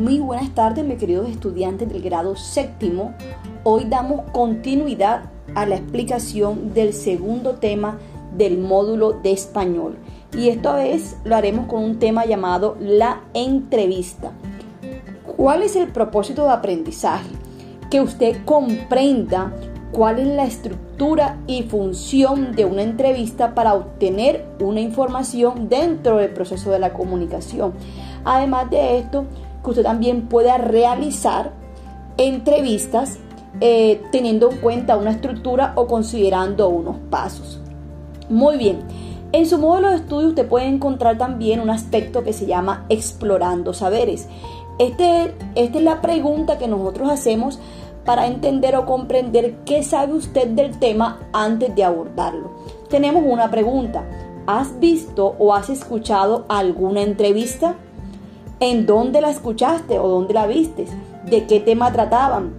Muy buenas tardes, mis queridos estudiantes del grado séptimo. Hoy damos continuidad a la explicación del segundo tema del módulo de español. Y esta vez lo haremos con un tema llamado la entrevista. ¿Cuál es el propósito de aprendizaje? Que usted comprenda cuál es la estructura y función de una entrevista para obtener una información dentro del proceso de la comunicación. Además de esto, que usted también pueda realizar entrevistas eh, teniendo en cuenta una estructura o considerando unos pasos. Muy bien, en su módulo de estudio usted puede encontrar también un aspecto que se llama explorando saberes. Este, esta es la pregunta que nosotros hacemos para entender o comprender qué sabe usted del tema antes de abordarlo. Tenemos una pregunta. ¿Has visto o has escuchado alguna entrevista? ¿En dónde la escuchaste o dónde la viste? ¿De qué tema trataban?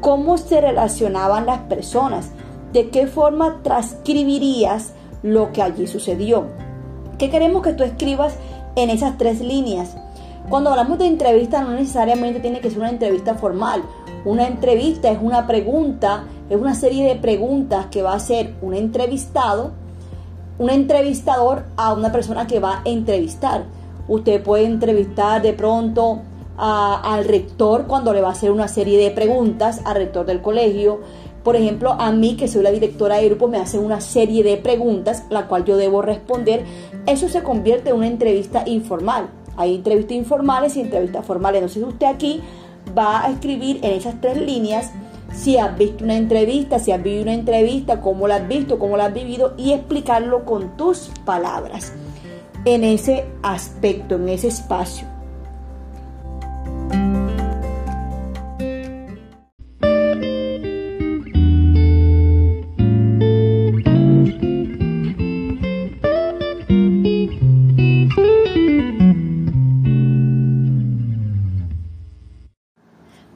¿Cómo se relacionaban las personas? ¿De qué forma transcribirías lo que allí sucedió? ¿Qué queremos que tú escribas en esas tres líneas? Cuando hablamos de entrevista no necesariamente tiene que ser una entrevista formal. Una entrevista es una pregunta, es una serie de preguntas que va a hacer un entrevistado, un entrevistador a una persona que va a entrevistar. Usted puede entrevistar de pronto al rector cuando le va a hacer una serie de preguntas al rector del colegio. Por ejemplo, a mí, que soy la directora de grupo, me hacen una serie de preguntas, la cual yo debo responder. Eso se convierte en una entrevista informal. Hay entrevistas informales y entrevistas formales. Entonces usted aquí va a escribir en esas tres líneas si has visto una entrevista, si has vivido una entrevista, cómo la has visto, cómo la has vivido y explicarlo con tus palabras en ese aspecto, en ese espacio.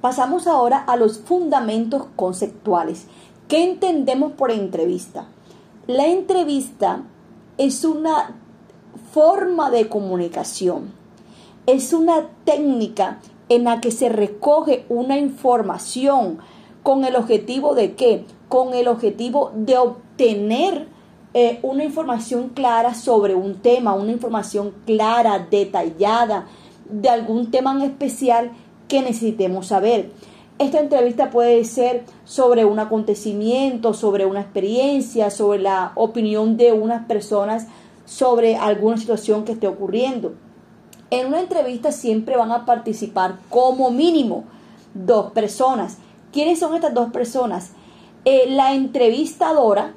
Pasamos ahora a los fundamentos conceptuales. ¿Qué entendemos por entrevista? La entrevista es una forma de comunicación. Es una técnica en la que se recoge una información con el objetivo de qué? Con el objetivo de obtener eh, una información clara sobre un tema, una información clara, detallada, de algún tema en especial que necesitemos saber. Esta entrevista puede ser sobre un acontecimiento, sobre una experiencia, sobre la opinión de unas personas sobre alguna situación que esté ocurriendo. En una entrevista siempre van a participar como mínimo dos personas. ¿Quiénes son estas dos personas? Eh, la entrevistadora,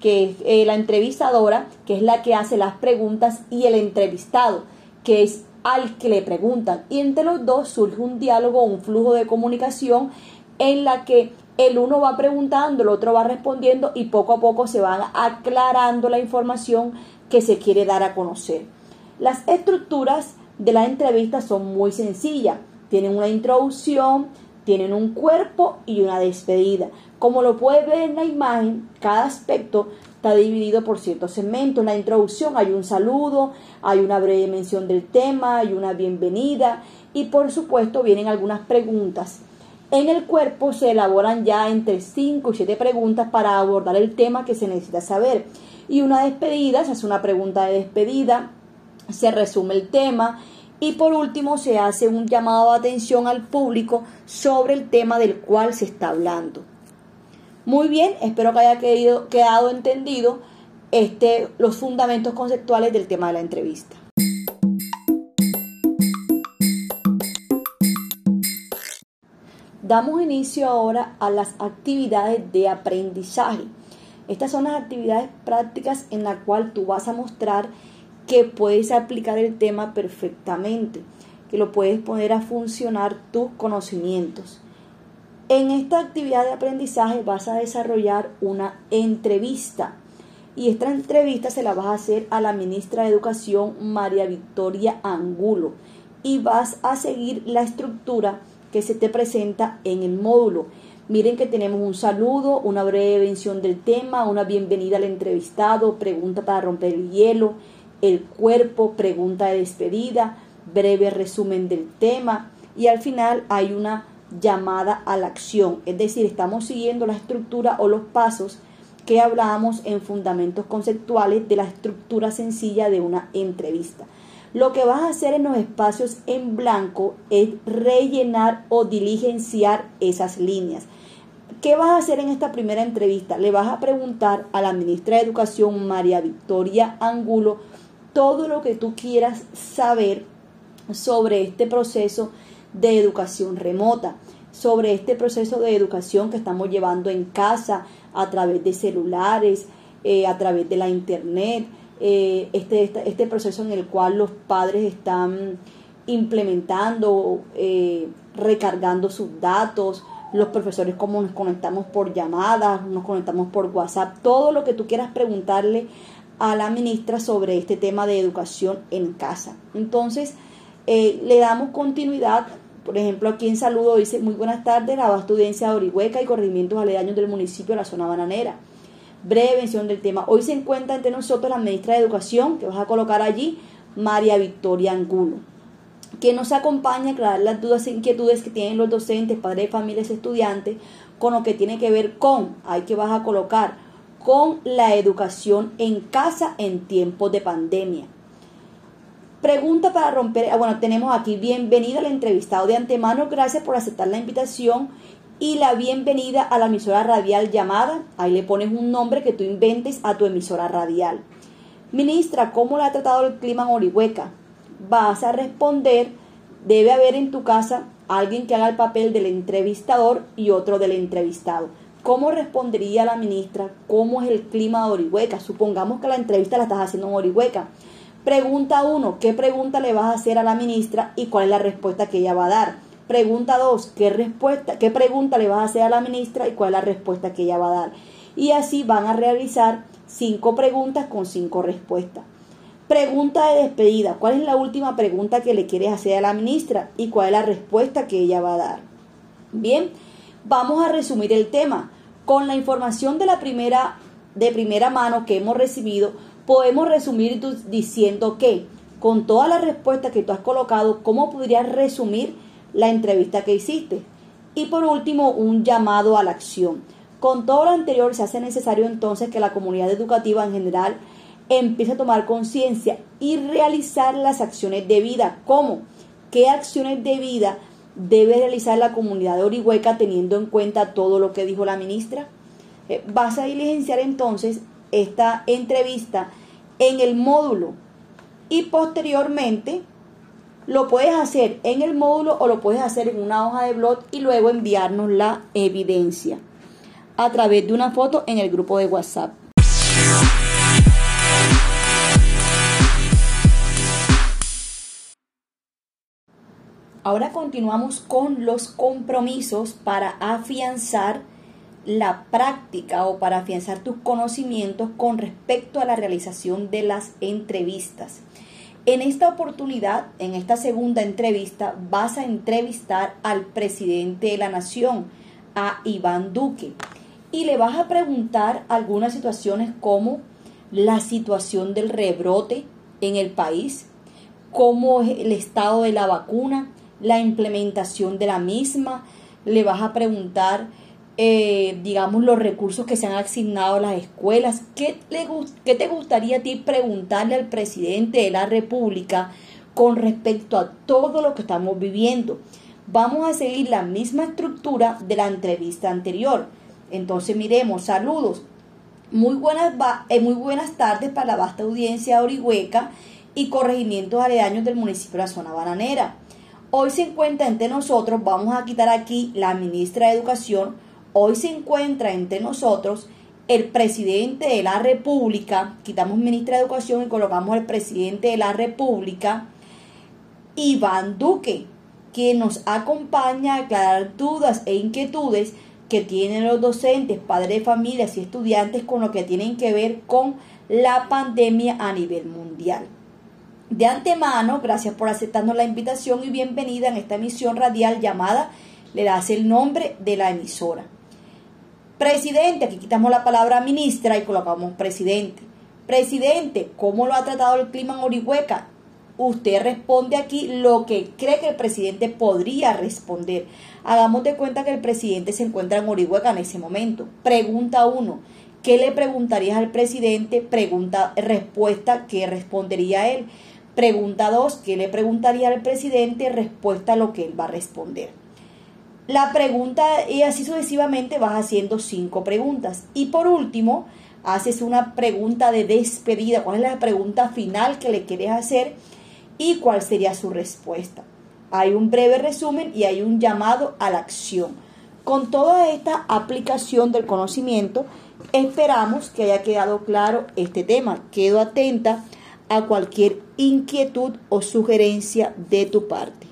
que es eh, la entrevistadora, que es la que hace las preguntas, y el entrevistado, que es al que le preguntan. Y entre los dos surge un diálogo, un flujo de comunicación en la que el uno va preguntando, el otro va respondiendo y poco a poco se van aclarando la información que se quiere dar a conocer. Las estructuras de la entrevista son muy sencillas. Tienen una introducción, tienen un cuerpo y una despedida. Como lo puede ver en la imagen, cada aspecto está dividido por ciertos segmentos. En la introducción hay un saludo, hay una breve mención del tema, hay una bienvenida y por supuesto vienen algunas preguntas. En el cuerpo se elaboran ya entre 5 y 7 preguntas para abordar el tema que se necesita saber y una despedida, se hace una pregunta de despedida, se resume el tema y por último se hace un llamado de atención al público sobre el tema del cual se está hablando. Muy bien, espero que haya quedado, quedado entendido este, los fundamentos conceptuales del tema de la entrevista. Damos inicio ahora a las actividades de aprendizaje. Estas son las actividades prácticas en las cuales tú vas a mostrar que puedes aplicar el tema perfectamente, que lo puedes poner a funcionar tus conocimientos. En esta actividad de aprendizaje vas a desarrollar una entrevista y esta entrevista se la vas a hacer a la ministra de Educación María Victoria Angulo y vas a seguir la estructura que se te presenta en el módulo. Miren que tenemos un saludo, una breve mención del tema, una bienvenida al entrevistado, pregunta para romper el hielo, el cuerpo, pregunta de despedida, breve resumen del tema y al final hay una llamada a la acción, es decir, estamos siguiendo la estructura o los pasos que hablábamos en fundamentos conceptuales de la estructura sencilla de una entrevista. Lo que vas a hacer en los espacios en blanco es rellenar o diligenciar esas líneas. ¿Qué vas a hacer en esta primera entrevista? Le vas a preguntar a la ministra de Educación, María Victoria Angulo, todo lo que tú quieras saber sobre este proceso de educación remota, sobre este proceso de educación que estamos llevando en casa a través de celulares, eh, a través de la internet, eh, este, este, proceso en el cual los padres están implementando, eh, recargando sus datos, los profesores cómo nos conectamos por llamadas, nos conectamos por WhatsApp, todo lo que tú quieras preguntarle a la ministra sobre este tema de educación en casa. Entonces, le damos continuidad por ejemplo, aquí en Saludo dice, muy buenas tardes, la vasta audiencia de Orihueca y corregimientos aledaños del municipio de la zona bananera. Breve mención del tema. Hoy se encuentra entre nosotros la ministra de Educación, que vas a colocar allí, María Victoria Angulo, que nos acompaña a aclarar las dudas e inquietudes que tienen los docentes, padres familias, estudiantes, con lo que tiene que ver con, hay que vas a colocar, con la educación en casa en tiempos de pandemia. Pregunta para romper. Ah, bueno, tenemos aquí bienvenida al entrevistado de antemano. Gracias por aceptar la invitación y la bienvenida a la emisora radial llamada. Ahí le pones un nombre que tú inventes a tu emisora radial. Ministra, ¿cómo le ha tratado el clima en Orihueca? Vas a responder, debe haber en tu casa alguien que haga el papel del entrevistador y otro del entrevistado. ¿Cómo respondería la ministra? ¿Cómo es el clima de Orihueca? Supongamos que la entrevista la estás haciendo en Orihueca. Pregunta 1, ¿qué pregunta le vas a hacer a la ministra y cuál es la respuesta que ella va a dar? Pregunta 2, ¿qué respuesta, qué pregunta le vas a hacer a la ministra y cuál es la respuesta que ella va a dar? Y así van a realizar cinco preguntas con cinco respuestas. Pregunta de despedida. ¿Cuál es la última pregunta que le quieres hacer a la ministra y cuál es la respuesta que ella va a dar? Bien, vamos a resumir el tema. Con la información de la primera de primera mano que hemos recibido, podemos resumir diciendo que con todas las respuestas que tú has colocado, ¿cómo podrías resumir la entrevista que hiciste? Y por último, un llamado a la acción. Con todo lo anterior, se hace necesario entonces que la comunidad educativa en general empiece a tomar conciencia y realizar las acciones de vida. ¿Cómo? ¿Qué acciones de vida debe realizar la comunidad de Orihueca teniendo en cuenta todo lo que dijo la ministra? Eh, vas a diligenciar entonces esta entrevista en el módulo y posteriormente lo puedes hacer en el módulo o lo puedes hacer en una hoja de blog y luego enviarnos la evidencia a través de una foto en el grupo de WhatsApp. Ahora continuamos con los compromisos para afianzar la práctica o para afianzar tus conocimientos con respecto a la realización de las entrevistas. En esta oportunidad, en esta segunda entrevista, vas a entrevistar al presidente de la nación, a Iván Duque, y le vas a preguntar algunas situaciones como la situación del rebrote en el país, cómo es el estado de la vacuna, la implementación de la misma, le vas a preguntar eh, digamos, los recursos que se han asignado a las escuelas. ¿Qué, le, ¿Qué te gustaría a ti preguntarle al presidente de la República con respecto a todo lo que estamos viviendo? Vamos a seguir la misma estructura de la entrevista anterior. Entonces, miremos, saludos. Muy buenas, eh, muy buenas tardes para la vasta audiencia de Orihueca y corregimientos aledaños del municipio de la zona bananera. Hoy se encuentra entre nosotros, vamos a quitar aquí la ministra de Educación, Hoy se encuentra entre nosotros el presidente de la República, quitamos ministra de Educación y colocamos el presidente de la República, Iván Duque, quien nos acompaña a aclarar dudas e inquietudes que tienen los docentes, padres de familias y estudiantes con lo que tienen que ver con la pandemia a nivel mundial. De antemano, gracias por aceptarnos la invitación y bienvenida en esta emisión radial llamada, le das el nombre de la emisora. Presidente, aquí quitamos la palabra ministra y colocamos presidente. Presidente, ¿cómo lo ha tratado el clima en Orihueca? usted responde aquí lo que cree que el presidente podría responder. Hagamos de cuenta que el presidente se encuentra en Orihuela en ese momento. Pregunta uno, ¿qué le preguntarías al presidente? Pregunta, respuesta, ¿qué respondería él? Pregunta dos, ¿qué le preguntaría al presidente? Respuesta a lo que él va a responder. La pregunta, y así sucesivamente vas haciendo cinco preguntas. Y por último, haces una pregunta de despedida. ¿Cuál es la pregunta final que le quieres hacer? y cuál sería su respuesta. Hay un breve resumen y hay un llamado a la acción. Con toda esta aplicación del conocimiento, esperamos que haya quedado claro este tema. Quedo atenta a cualquier inquietud o sugerencia de tu parte.